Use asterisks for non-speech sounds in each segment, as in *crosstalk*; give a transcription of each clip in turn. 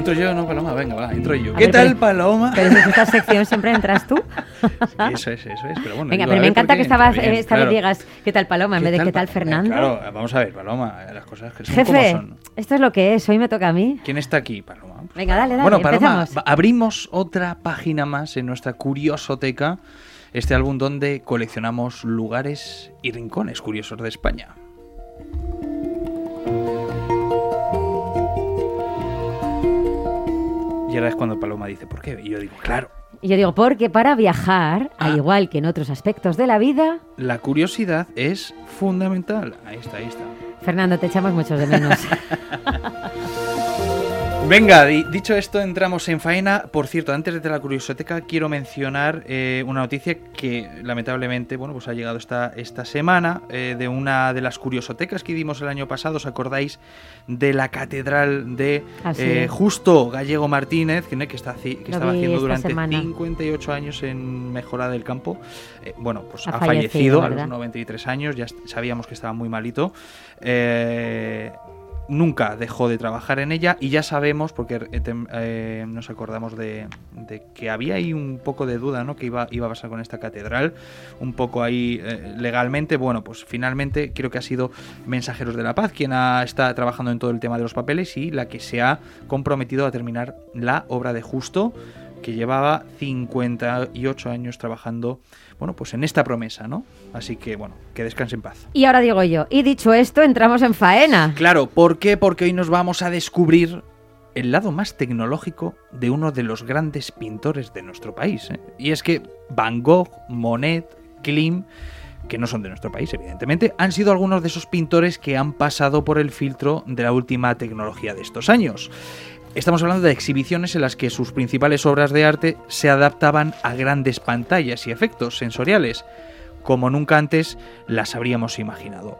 Entro yo, no, Paloma, venga, va, entro yo. ¿Qué tal, Paloma? Pero en esta *laughs* sección siempre entras tú. eso es, eso es. Pero bueno, venga, pero me encanta que estabas, esta vez digas, ¿qué tal, Paloma? En vez de ¿qué tal, Fernando? Claro, vamos a ver, Paloma, las cosas que son Jefe, como son. esto es lo que es, hoy me toca a mí. ¿Quién está aquí, Paloma? Venga, dale, dale, Bueno, Paloma, abrimos otra página más en nuestra curiosoteca, este álbum donde coleccionamos lugares y rincones curiosos de España. Y ahora es cuando Paloma dice, ¿por qué? Y yo digo, claro, Y yo digo, porque para viajar, Ah. al igual que en otros aspectos de la vida, la curiosidad es fundamental. Ahí está, ahí está. Fernando, te echamos muchos de menos. *laughs* Venga, di- dicho esto, entramos en faena. Por cierto, antes de la curiosoteca, quiero mencionar eh, una noticia que lamentablemente bueno, pues ha llegado esta, esta semana eh, de una de las curiosotecas que dimos el año pasado. ¿Os acordáis de la catedral de eh, Justo Gallego Martínez, que, que, está, que estaba haciendo durante semana. 58 años en Mejora del Campo? Bueno, pues Ha ha, fallecido, fallecido, a los 93 años, ya sabíamos que estaba muy malito. Eh, nunca dejó de trabajar en ella y ya sabemos, porque eh, eh, nos acordamos de, de que había ahí un poco de duda, ¿no? Que iba, iba a pasar con esta catedral, un poco ahí eh, legalmente. Bueno, pues finalmente creo que ha sido Mensajeros de la Paz quien ha, está trabajando en todo el tema de los papeles y la que se ha comprometido a terminar la obra de Justo que llevaba 58 años trabajando, bueno, pues en esta promesa, ¿no? Así que, bueno, que descanse en paz. y ahora digo yo, y dicho esto, entramos en faena. Claro, ¿por qué? Porque hoy nos vamos a descubrir el lado más tecnológico de uno de los grandes pintores de nuestro país. ¿eh? Y es que Van Gogh, Monet, Klim, que no son de nuestro país, evidentemente, han sido algunos de esos pintores que han pasado por el filtro de la última tecnología de estos años. Estamos hablando de exhibiciones en las que sus principales obras de arte se adaptaban a grandes pantallas y efectos sensoriales, como nunca antes las habríamos imaginado.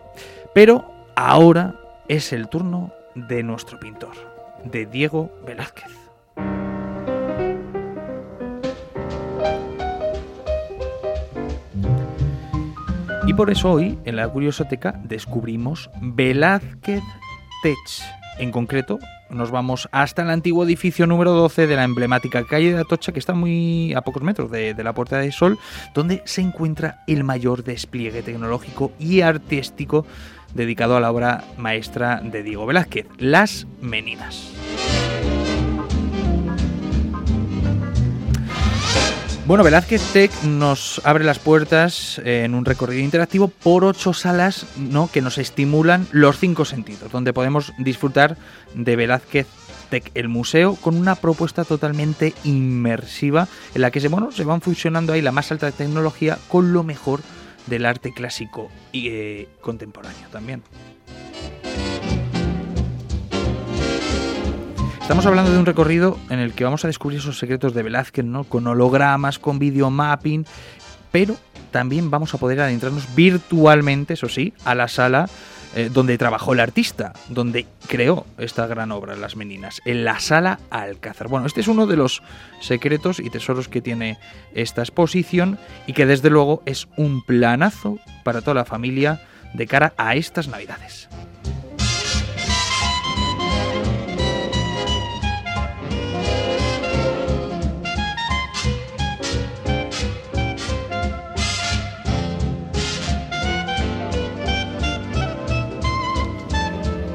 Pero ahora es el turno de nuestro pintor, de Diego Velázquez. Y por eso hoy, en la Curiosoteca, descubrimos Velázquez Tech. En concreto, nos vamos hasta el antiguo edificio número 12 de la emblemática calle de Atocha, que está muy a pocos metros de, la Puerta del Sol, donde se encuentra el mayor despliegue tecnológico y artístico dedicado a la obra maestra de Diego Velázquez, Las Meninas. Bueno, Velázquez Tech nos abre las puertas eh, en un recorrido interactivo por ocho salas ¿no? que nos estimulan los cinco sentidos, donde podemos disfrutar de Velázquez Tech, el museo, con una propuesta totalmente inmersiva en la que se, bueno, se van fusionando ahí la más alta tecnología con lo mejor del arte clásico y eh, contemporáneo también. Estamos hablando de un recorrido en el que vamos a descubrir esos secretos de Velázquez, ¿no? Con hologramas, con videomapping, pero también vamos a poder adentrarnos virtualmente, eso sí, a la sala eh, donde trabajó el artista, donde creó esta gran obra, Las Meninas, en la sala Alcázar. Bueno, este es uno de los secretos y tesoros que tiene esta exposición y que desde luego es un planazo para toda la familia de cara a estas navidades.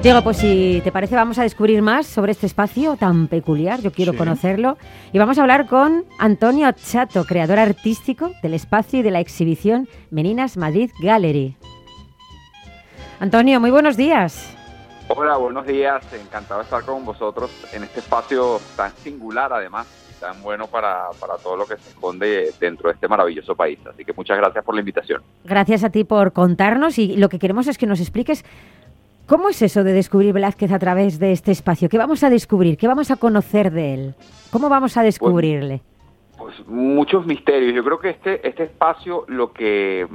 Diego, pues si te parece vamos a descubrir más sobre este espacio tan peculiar, yo quiero Sí. conocerlo, y vamos a hablar con Antonio Chato, creador artístico del espacio y de la exhibición Meninas Madrid Gallery. Antonio, muy buenos días. Hola, buenos días. Encantado de estar con vosotros en este espacio tan singular, además. tan bueno para, para todo lo que se esconde dentro de este maravilloso país. Así que muchas gracias por la invitación. Gracias a ti por contarnos y lo que queremos es que nos expliques cómo es eso de descubrir Velázquez a través de este espacio. ¿Qué vamos a descubrir? ¿Qué vamos a conocer de él? ¿Cómo vamos a descubrirle? Pues, pues muchos misterios. Yo creo que este, este espacio lo que,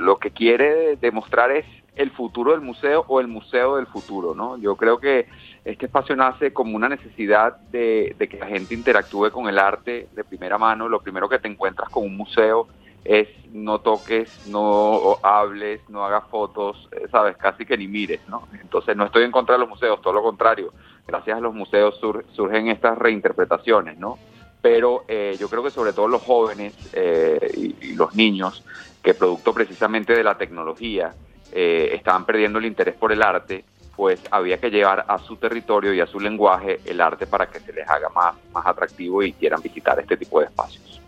lo que quiere demostrar es el futuro del museo o el museo del futuro, ¿no? Yo creo que este espacio nace como una necesidad de, que la gente interactúe con el arte de primera mano. Lo primero que te encuentras con un museo es no toques, no hables, no hagas fotos, eh, sabes, casi que ni mires, ¿no? Entonces no estoy en contra de los museos, todo lo contrario. Gracias a los museos surgen estas reinterpretaciones, ¿no? Pero eh, yo creo que sobre todo los jóvenes eh, y, los niños, que producto precisamente de la tecnología, estaban perdiendo el interés por el arte, pues había que llevar a su territorio y a su lenguaje el arte para que se les haga más, más atractivo y quieran visitar este tipo de espacios.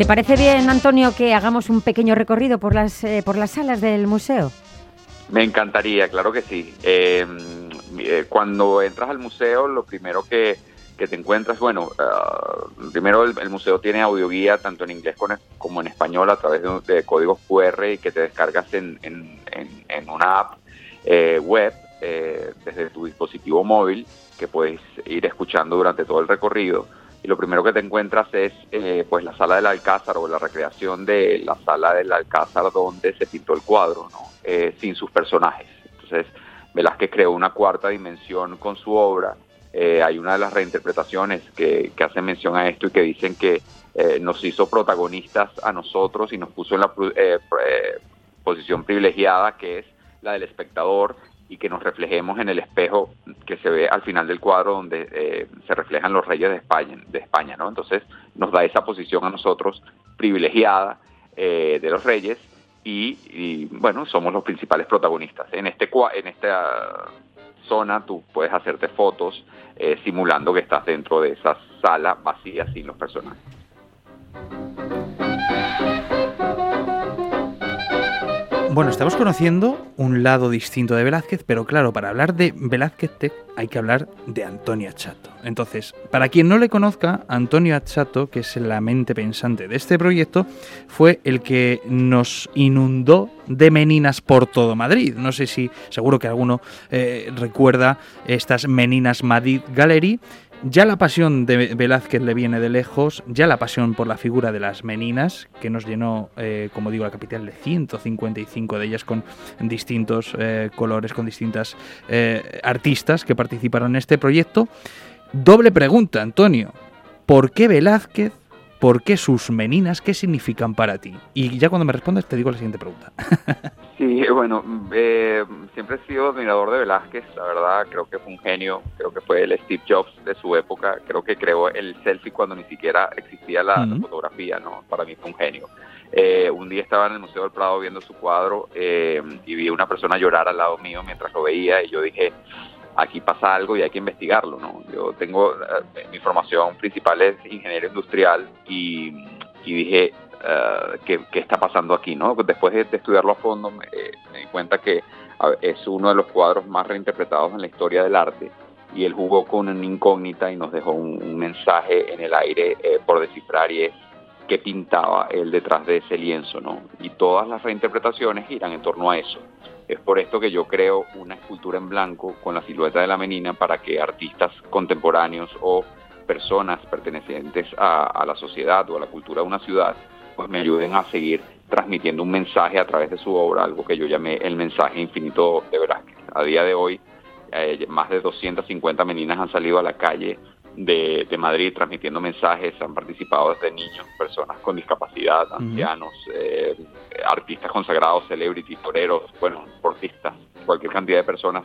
¿Te parece bien, Antonio, que hagamos un pequeño recorrido por las, eh, por las salas del museo? Me encantaría, claro que sí. Eh, eh, cuando entras al museo, lo primero que, te encuentras, bueno, ah, primero el, museo tiene audioguía tanto en inglés como en español a través de, códigos QR y que te descargas en, en una app web desde tu dispositivo móvil que puedes ir escuchando durante todo el recorrido y lo primero que te encuentras es eh, pues la sala del Alcázar o la recreación de la sala del Alcázar donde se pintó el cuadro, ¿no? Eh, sin sus personajes. Entonces, Velázquez creó una cuarta dimensión con su obra. Eh, hay una de las reinterpretaciones que, que hacen mención a esto y que dicen que nos hizo protagonistas a nosotros y nos puso en la posición privilegiada que es la del espectador y que nos reflejemos en el espejo que se ve al final del cuadro donde eh, se reflejan los reyes de España, de España, ¿no? Entonces nos da esa posición a nosotros privilegiada eh, de los reyes y, bueno, somos los principales protagonistas. En, este, en esta zona tú puedes hacerte fotos eh, simulando que estás dentro de esa sala vacía sin los personajes. Bueno, estamos conociendo un lado distinto de Velázquez, pero claro, para hablar de Velázquez hay que hablar de Antonio Achato. Entonces, para quien no le conozca, Antonio Achato, que es la mente pensante de este proyecto, fue el que nos inundó de meninas por todo Madrid. No sé si, seguro que alguno eh, recuerda estas Meninas Madrid Gallery ya la pasión de Velázquez le viene de lejos, ya la pasión por la figura de las meninas, que nos llenó, eh, como digo, la capital de 155 de ellas con distintos eh, colores, con distintas eh, artistas que participaron en este proyecto. Doble pregunta, Antonio. ¿Por qué Velázquez ¿Por qué sus meninas? ¿Qué significan para ti? Y ya cuando me respondas te digo la siguiente pregunta. *laughs* sí, bueno, eh, siempre he sido admirador de Velázquez, la verdad, creo que fue un genio, creo que fue el Steve Jobs de su época, creo que creó el selfie cuando ni siquiera existía la, fotografía, ¿no? Para mí fue un genio. Eh, un día estaba en el Museo del Prado viendo su cuadro eh, y vi a una persona llorar al lado mío mientras lo veía y yo dije, aquí pasa algo y hay que investigarlo, ¿no? Yo tengo, eh, mi formación principal es ingeniero industrial y, dije, uh, ¿qué, está pasando aquí, no? Después de, estudiarlo a fondo me, di cuenta que es uno de los cuadros más reinterpretados en la historia del arte y él jugó con una incógnita y nos dejó un, mensaje en el aire eh, por descifrar y es qué pintaba él detrás de ese lienzo, ¿no? Y todas las reinterpretaciones giran en torno a eso. Es por esto que yo creo una escultura en blanco con la silueta de la menina para que artistas contemporáneos o personas pertenecientes a, la sociedad o a la cultura de una ciudad pues me ayuden a seguir transmitiendo un mensaje a través de su obra, algo que yo llamé el mensaje infinito de Velázquez. A día de hoy, eh, más de 250 meninas han salido a la calle de, Madrid transmitiendo mensajes, han participado desde niños, personas con discapacidad, ancianos, eh, artistas consagrados, celebrities, toreros, bueno, portistas, cualquier cantidad de personas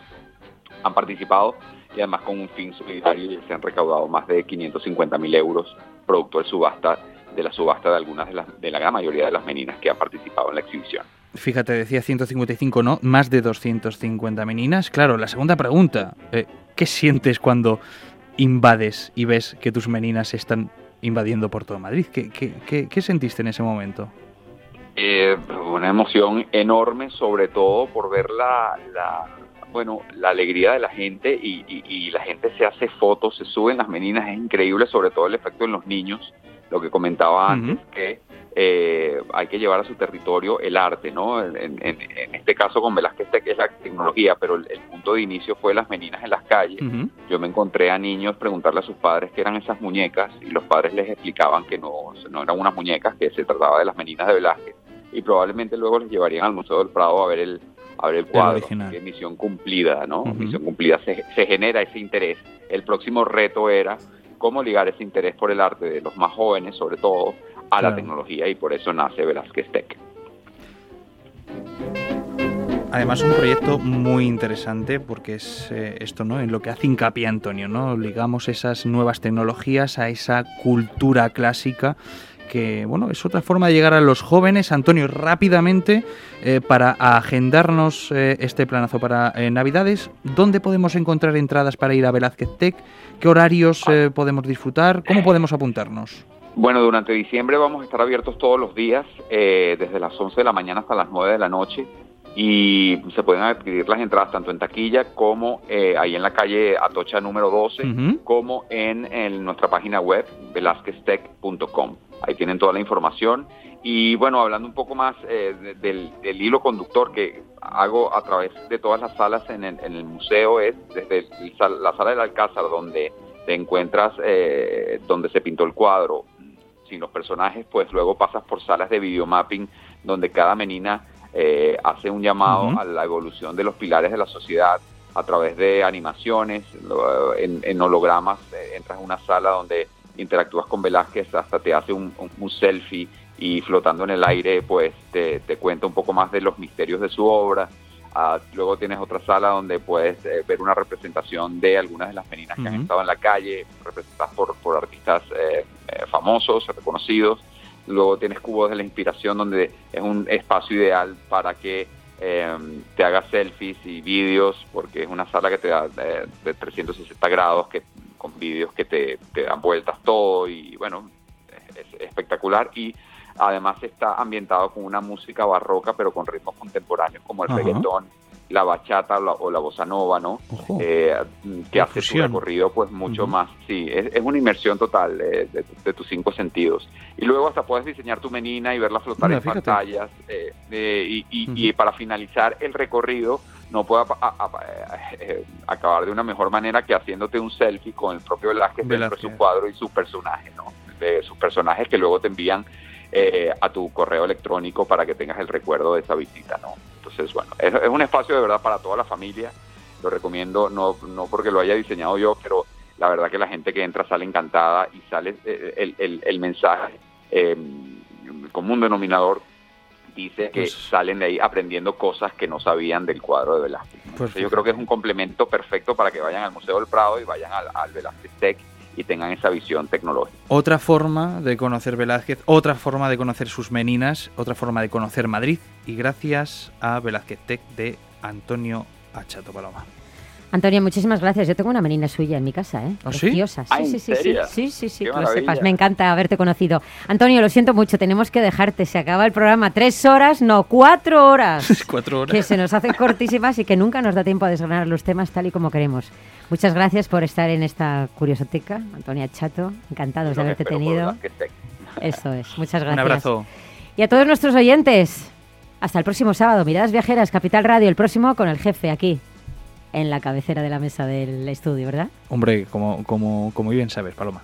han participado y además con un fin solidario se han recaudado más de 550 mil euros producto de subasta de la subasta de algunas de, las, de la gran mayoría de las meninas que han participado en la exhibición. Fíjate, decía 155, no, más de 250 meninas. Claro, la segunda pregunta, eh, ¿qué sientes cuando invades y ves que tus meninas están invadiendo por todo Madrid. ¿Qué, qué, qué, sentiste en ese momento? Eh, una emoción enorme, sobre todo por ver la, bueno, la alegría de la gente y, la gente se hace fotos, se suben las meninas, es increíble, sobre todo el efecto en los niños, lo que comentaba antes, que eh, hay que llevar a su territorio el arte, ¿no? En, este caso con Velázquez que es la tecnología, pero el, punto de inicio fue las meninas en las calles. Yo me encontré a niños preguntarle a sus padres qué eran esas muñecas y los padres les explicaban que no, no eran unas muñecas, que se trataba de las meninas de Velázquez. Y probablemente luego les llevarían al Museo del Prado a ver el, a ver el cuadro. Que misión cumplida, ¿no? Misión cumplida. Se, se genera ese interés. El próximo reto era cómo ligar ese interés por el arte de los más jóvenes, sobre todo, a la tecnología y por eso nace Velázquez Tech. Además un proyecto muy interesante porque es eh, esto, ¿no? En lo que hace hincapié Antonio, ¿no? Ligamos esas nuevas tecnologías a esa cultura clásica que, bueno, es otra forma de llegar a los jóvenes. Antonio, rápidamente, eh, para agendarnos eh, este planazo para Navidades, ¿dónde podemos encontrar entradas para ir a Velázquez Tech? ¿Qué horarios podemos disfrutar? ¿Cómo podemos apuntarnos? Bueno, durante diciembre vamos a estar abiertos todos los días, eh, desde las 11 de la mañana hasta las 9 de la noche, y se pueden adquirir las entradas tanto en taquilla como eh, ahí en la calle Atocha número 12, como en, nuestra página web, velazqueztech.com. Ahí tienen toda la información. Y bueno, hablando un poco más eh, del, hilo conductor que hago a través de todas las salas en el, museo, es desde la sala del Alcázar, donde te encuentras donde se pintó el cuadro, sin los personajes, pues luego pasas por salas de videomapping donde cada menina eh, hace un llamado a la evolución de los pilares de la sociedad a través de animaciones, en, hologramas, eh, entras en una sala donde interactúas con Velázquez, hasta te hace un, selfie y flotando en el aire, pues te, te, cuenta un poco más de los misterios de su obra. Ah, luego tienes otra sala donde puedes eh, ver una representación de algunas de las meninas que han estado en la calle, representadas por, por artistas eh, eh, famosos, reconocidos. Luego tienes cubos de la inspiración donde es un espacio ideal para que te hagas selfies y vídeos, porque es una sala que te da de 360 grados, que con vídeos que te, te dan vueltas todo y bueno, es espectacular. Y Además está ambientado con una música barroca, pero con ritmos contemporáneos como el reggaetón, la bachata o la, bossa nova, ¿no? Eh, que hace su recorrido pues mucho más. Sí, es, una inmersión total de, tus cinco sentidos. Y luego hasta puedes diseñar tu menina y verla flotar en pantallas. Eh, eh, y, para finalizar el recorrido no puedo acabar de una mejor manera que haciéndote un selfie con el propio Velázquez, dentro de su cuadro y su personaje, ¿no? De sus personajes que luego te envían eh, a tu correo electrónico para que tengas el recuerdo de esa visita, ¿no? Entonces, bueno, es, un espacio de verdad para toda la familia, lo recomiendo, no, no porque lo haya diseñado yo, pero la verdad que la gente que entra sale encantada y sale eh, el, el, mensaje eh, como un denominador dice que pues salen de ahí aprendiendo cosas que no sabían del cuadro de Velázquez. yo creo que es un complemento perfecto para que vayan al Museo del Prado y vayan al, al Velázquez Tech y tengan esa visión tecnológica. Otra forma de conocer Velázquez, otra forma de conocer sus meninas, otra forma de conocer Madrid y gracias a Velázquez Tech de Antonio Achato Paloma. Antonio, muchísimas gracias. Yo tengo una menina suya en mi casa, ¿eh? ¿Ah, Preciosa. Sí, sí, sí, sí, sí, sí, sí, que lo sepas. Me encanta haberte conocido. Antonio, lo siento mucho, tenemos que dejarte. Se acaba el programa. Tres horas, no, cuatro horas. *laughs* cuatro horas. Que se nos hacen cortísimas y que nunca nos da tiempo a desgranar los temas tal y como queremos. Muchas gracias por estar en esta curiosoteca, Antonia Chato. Encantados de haberte tenido. *laughs* Eso es. Muchas gracias. Un abrazo. Y a todos nuestros oyentes, hasta el próximo sábado. Miradas Viajeras, Capital Radio, el próximo con el jefe aquí en la cabecera de la mesa del estudio, ¿verdad? Hombre, como, como, como bien sabes, Paloma.